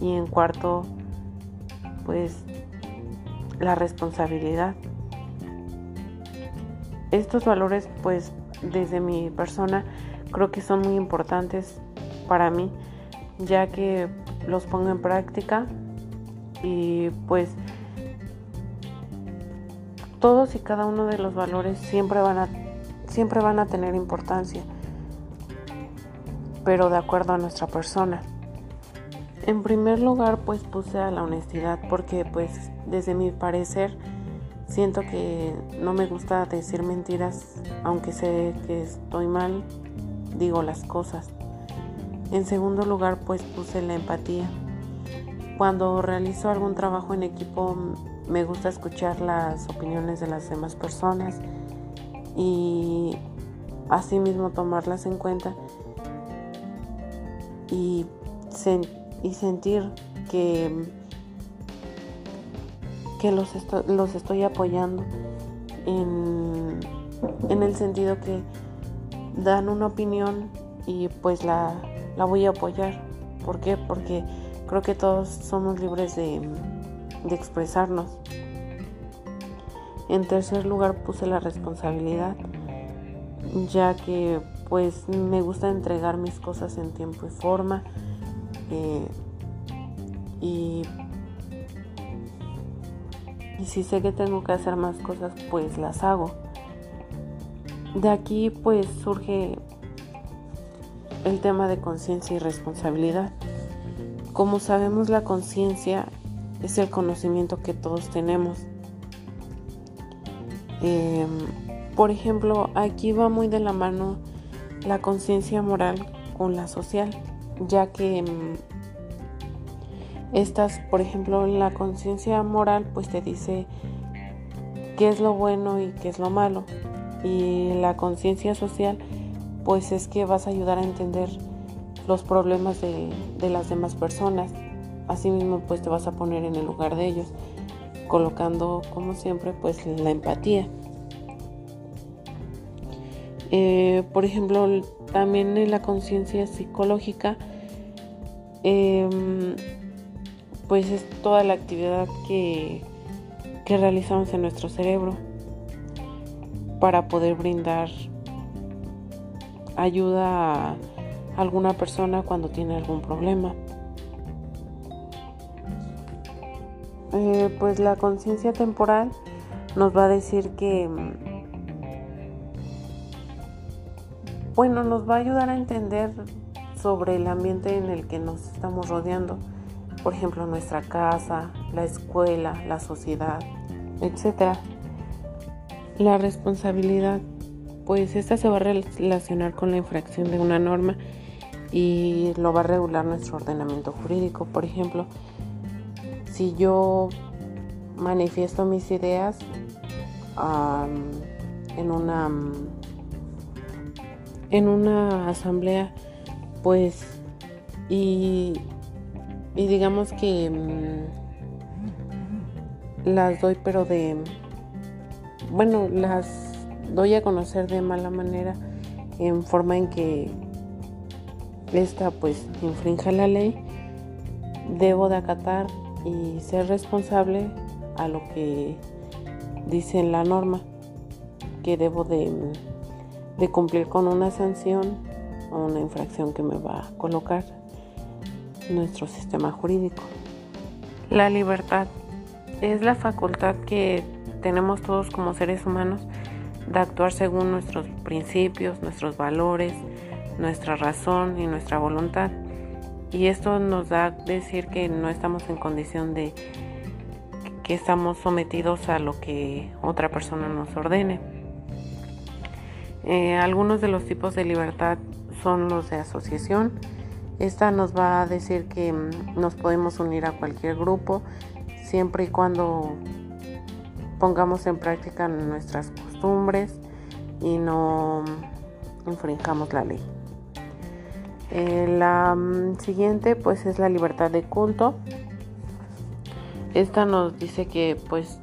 y en cuarto pues la responsabilidad. Estos valores pues desde mi persona creo que son muy importantes para mí ya que los pongo en práctica y pues todos y cada uno de los valores siempre van a siempre van a tener importancia pero de acuerdo a nuestra persona en primer lugar pues puse a la honestidad porque pues desde mi parecer siento que no me gusta decir mentiras aunque sé que estoy mal digo las cosas. En segundo lugar pues puse la empatía. Cuando realizo algún trabajo en equipo me gusta escuchar las opiniones de las demás personas y asimismo tomarlas en cuenta y, y sentir que, que los, los estoy apoyando en, en el sentido que dan una opinión y pues la, la voy a apoyar. ¿Por qué? Porque creo que todos somos libres de, de expresarnos. En tercer lugar puse la responsabilidad, ya que pues me gusta entregar mis cosas en tiempo y forma y, y si sé que tengo que hacer más cosas pues las hago. De aquí pues surge el tema de conciencia y responsabilidad. Como sabemos la conciencia es el conocimiento que todos tenemos. Em, por ejemplo, aquí va muy de la mano la conciencia moral con la social, ya que em, estas, por ejemplo, la conciencia moral pues te dice qué es lo bueno y qué es lo malo. Y la conciencia social pues es que vas a ayudar a entender los problemas de, de las demás personas Asimismo, pues te vas a poner en el lugar de ellos, colocando, como siempre, pues la empatía. Eh, por ejemplo, también en la conciencia psicológica, em, pues es toda la actividad que, que realizamos en nuestro cerebro para poder brindar ayuda a alguna persona cuando tiene algún problema. Eh, pues la conciencia temporal nos va a decir que, bueno, nos va a ayudar a entender sobre el ambiente en el que nos estamos rodeando, por ejemplo, nuestra casa, la escuela, la sociedad, etc. La responsabilidad, pues esta se va a relacionar con la infracción de una norma y lo va a regular nuestro ordenamiento jurídico, por ejemplo, si yo manifiesto mis ideas en una en una asamblea pues y, y digamos que mm, las doy pero de bueno las doy a conocer de mala manera en forma en que esta pues infrinja la ley debo de acatar y ser responsable a lo que dice la norma, que debo de, cumplir con una sanción o una infracción que me va a colocar nuestro sistema jurídico. La libertad es la facultad que tenemos todos como seres humanos de actuar según nuestros principios, nuestros valores, nuestra razón y nuestra voluntad y esto nos da decir que no estamos en condición de que estamos sometidos a lo que otra persona nos ordene. Eh, algunos de los tipos de libertad son los de asociación. Esta nos va a decir que mm, nos podemos unir a cualquier grupo siempre y cuando pongamos en práctica nuestras costumbres y no infringamos la ley. Eh, la mm, siguiente pues es la libertad de culto. Esta nos dice que pues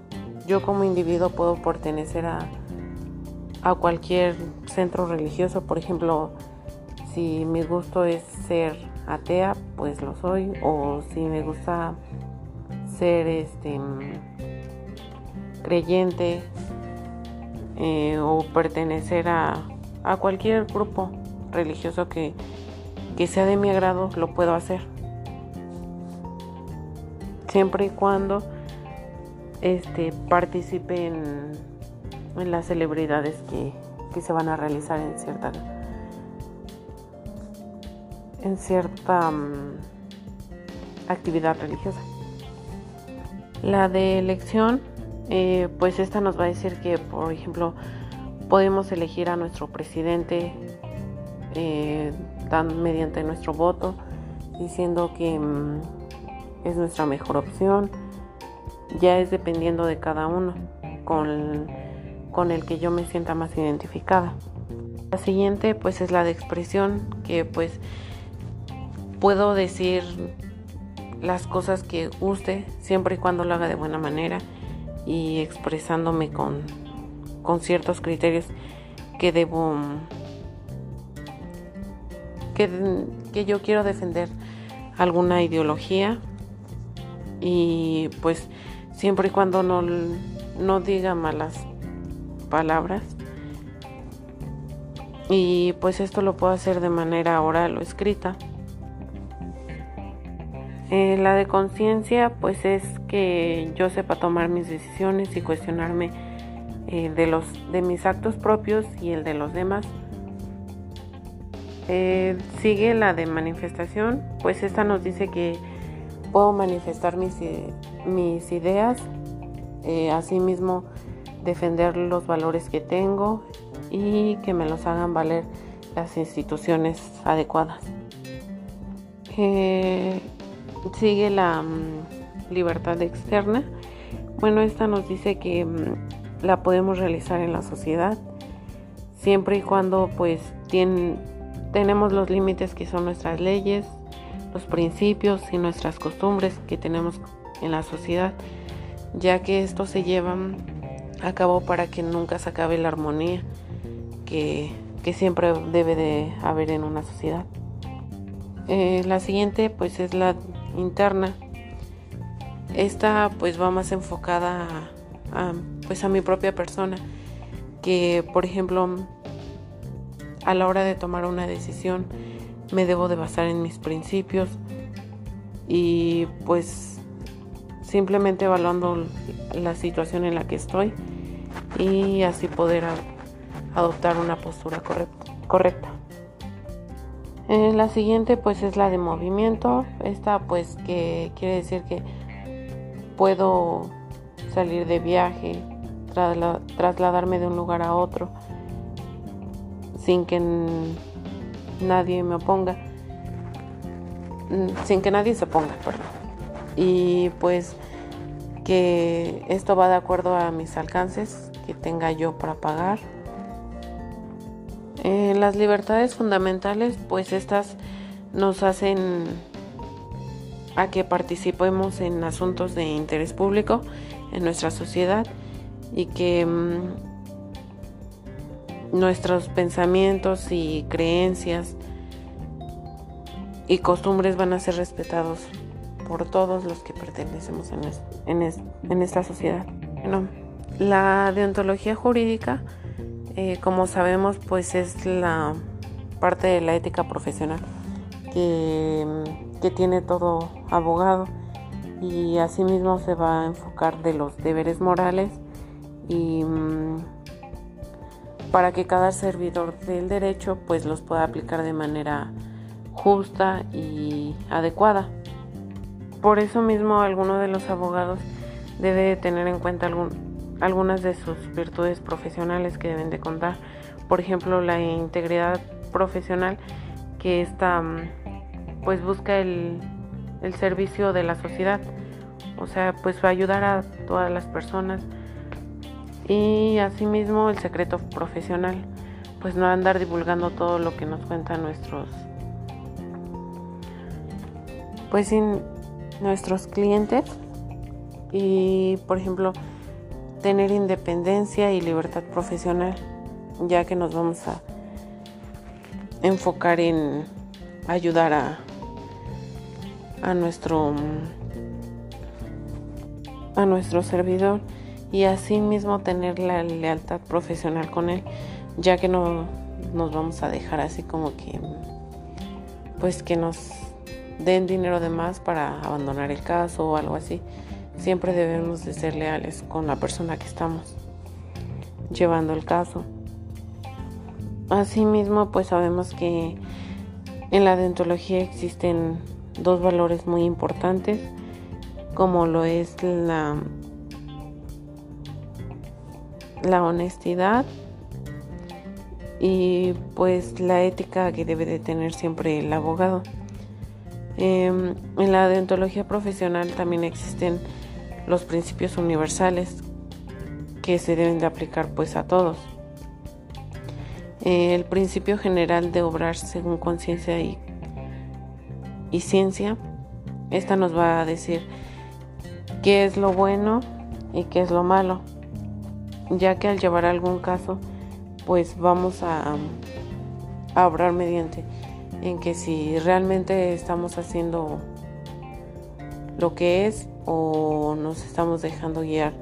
yo como individuo puedo pertenecer a, a cualquier centro religioso. Por ejemplo, si mi gusto es ser atea, pues lo soy. O si me gusta ser este creyente eh, o pertenecer a, a cualquier grupo religioso que, que sea de mi agrado, lo puedo hacer. Siempre y cuando este, participe en, en las celebridades que, que, se van a realizar en cierta en cierta um, actividad religiosa. La de elección, eh, pues esta nos va a decir que, por ejemplo, podemos elegir a nuestro presidente eh, mediante nuestro voto, diciendo que mm, es nuestra mejor opción. Ya es dependiendo de cada uno, con, con el que yo me sienta más identificada. La siguiente pues es la de expresión, que pues puedo decir las cosas que guste siempre y cuando lo haga de buena manera y expresándome con, con ciertos criterios que debo que, yo quiero defender alguna ideología y pues siempre y cuando no, no diga malas palabras. Y pues esto lo puedo hacer de manera oral o escrita. Eh, la de conciencia pues es que yo sepa tomar mis decisiones y cuestionarme eh, de los de mis actos propios y el de los demás. Eh, sigue la de manifestación, pues esta nos dice que puedo manifestar mis, mis ideas, asimismo defender los valores que tengo y que me los hagan valer las instituciones adecuadas. Eh, sigue la mm, libertad externa. Bueno, esta nos dice que mm, la podemos realizar en la sociedad siempre y cuando pues tienen tenemos los límites que son nuestras leyes, los principios y nuestras costumbres que tenemos en la sociedad, ya que estos se llevan a cabo para que nunca se acabe la armonía que, siempre debe de haber en una sociedad. Eh, la siguiente pues es la interna. Esta pues va más enfocada a, pues a mi propia persona, que por ejemplo a la hora de tomar una decisión me debo de basar en mis principios y pues simplemente evaluando la situación en la que estoy y así poder adoptar una postura correcta. Eh, la siguiente pues es la de movimiento. Esta pues que quiere decir que puedo salir de viaje, trasladarme de un lugar a otro sin que nadie me oponga, sin que nadie se oponga, perdón. Y pues que esto va de acuerdo a mis alcances que tenga yo para pagar. las libertades fundamentales, pues estas nos hacen a que participemos en asuntos de interés público en nuestra sociedad y que mm, nuestros pensamientos y creencias y costumbres van a ser respetados por todos los que pertenecemos en, esta sociedad. Bueno, la deontología jurídica, eh, como sabemos, pues es la parte de la ética profesional que, que tiene todo abogado y asimismo se va a enfocar de los deberes morales y mm, para que cada servidor del derecho pues los pueda aplicar de manera justa y adecuada. Por eso mismo alguno de los abogados debe tener en cuenta algunas de sus virtudes profesionales que deben de contar. Por ejemplo, la integridad profesional que está pues busca el, el servicio de la sociedad. O sea, pues va a ayudar a todas las personas. Y asimismo el secreto profesional, pues no andar divulgando todo lo que nos cuentan nuestros pues sin nuestros clientes y por ejemplo tener independencia y libertad profesional ya que nos vamos a enfocar en ayudar a, a nuestro a nuestro servidor y así mismo tener la lealtad profesional con él ya que no nos vamos a dejar así como que pues que nos den dinero de más para abandonar el caso o algo así. Siempre debemos de ser leales con la persona que estamos llevando el caso. Asimismo, pues sabemos que en la dentología existen dos valores muy importantes, como lo es la, la honestidad y pues la ética que debe de tener siempre el abogado. Em, en la deontología profesional también existen los principios universales que se deben de aplicar pues a todos. el principio general de obrar según conciencia y, y ciencia, esta nos va a decir qué es lo bueno y qué es lo malo, ya que al llevar algún caso, pues vamos a, a obrar mediante en que si realmente estamos haciendo lo que es o nos estamos dejando guiar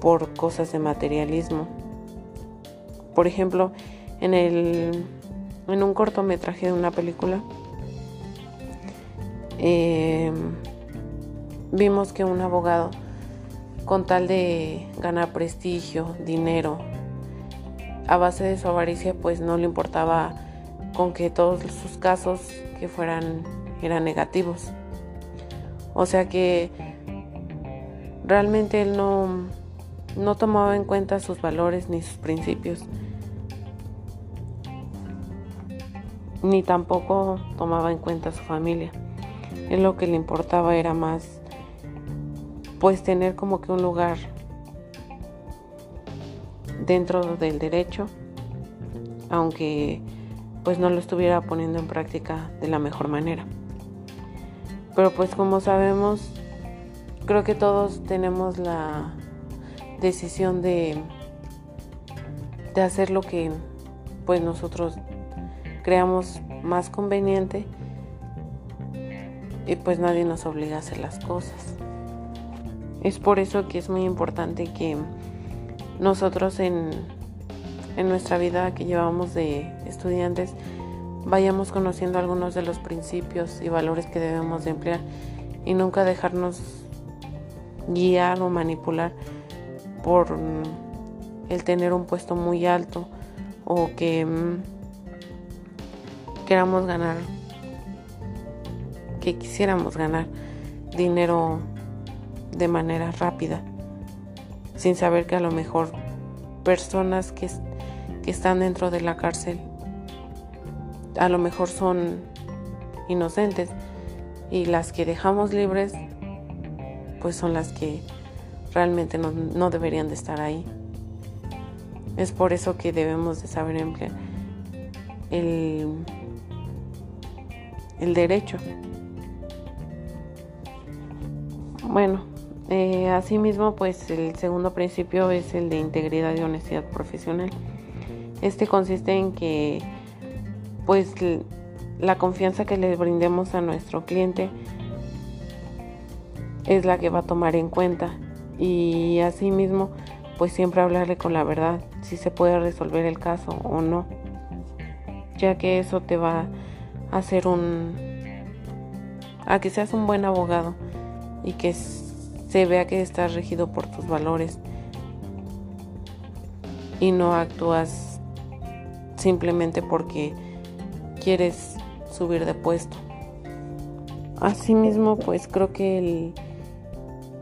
por cosas de materialismo. Por ejemplo, en el en un cortometraje de una película em, vimos que un abogado con tal de ganar prestigio, dinero, a base de su avaricia, pues no le importaba con que todos sus casos que fueran eran negativos. O sea que realmente él no, no tomaba en cuenta sus valores ni sus principios. Ni tampoco tomaba en cuenta su familia. Él lo que le importaba era más pues tener como que un lugar dentro del derecho, aunque pues no lo estuviera poniendo en práctica de la mejor manera. Pero pues como sabemos, creo que todos tenemos la decisión de, de hacer lo que pues nosotros creamos más conveniente y pues nadie nos obliga a hacer las cosas. Es por eso que es muy importante que nosotros en en nuestra vida que llevamos de estudiantes vayamos conociendo algunos de los principios y valores que debemos de emplear y nunca dejarnos guiar o manipular por el tener un puesto muy alto o que mm, queramos ganar que quisiéramos ganar dinero de manera rápida sin saber que a lo mejor personas que que están dentro de la cárcel a lo mejor son inocentes y las que dejamos libres pues son las que realmente no, deberían de estar ahí. Es por eso que debemos de saber emplear el, el derecho. Bueno, eh, asimismo pues el segundo principio es el de integridad y honestidad profesional. Este consiste en que pues la confianza que le brindemos a nuestro cliente es la que va a tomar en cuenta. Y asimismo pues siempre hablarle con la verdad si se puede resolver el caso o no ya que eso te va a hacer un a que seas un buen abogado y que se vea que estás regido por tus valores y no actúas simplemente porque quieres subir de puesto. Asimismo, pues creo que el,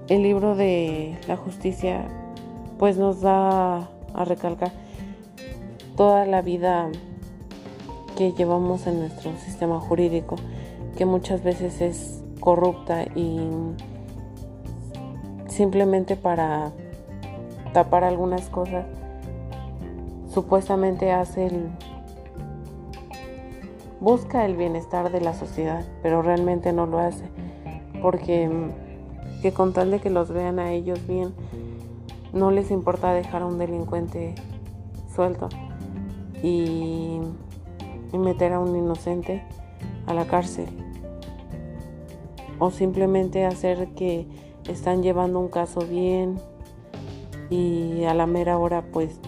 el libro de la justicia pues nos da a recalcar toda la vida que llevamos en nuestro sistema jurídico, que muchas veces es corrupta y simplemente para tapar algunas cosas, supuestamente hace el, busca el bienestar de la sociedad, pero realmente no lo hace, porque que con tal de que los vean a ellos bien, no les importa dejar a un delincuente suelto y, y meter a un inocente a la cárcel o simplemente hacer que están llevando un caso bien y a la mera hora pues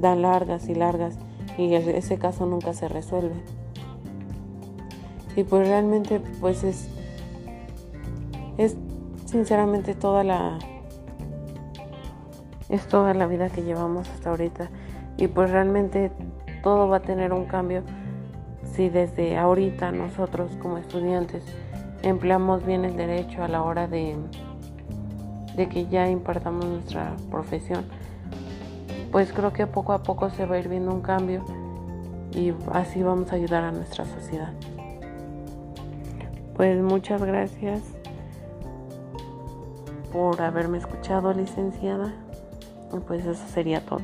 dan largas y largas y ese caso nunca se resuelve. Y pues realmente pues es es sinceramente toda la es toda la vida que llevamos hasta ahorita y pues realmente todo va a tener un cambio si desde ahorita nosotros como estudiantes empleamos bien el derecho a la hora de, de que ya impartamos nuestra profesión, pues creo que poco a poco se va a ir viendo un cambio y así vamos a ayudar a nuestra sociedad. Pues muchas gracias por haberme escuchado, licenciada. Y pues eso sería todo.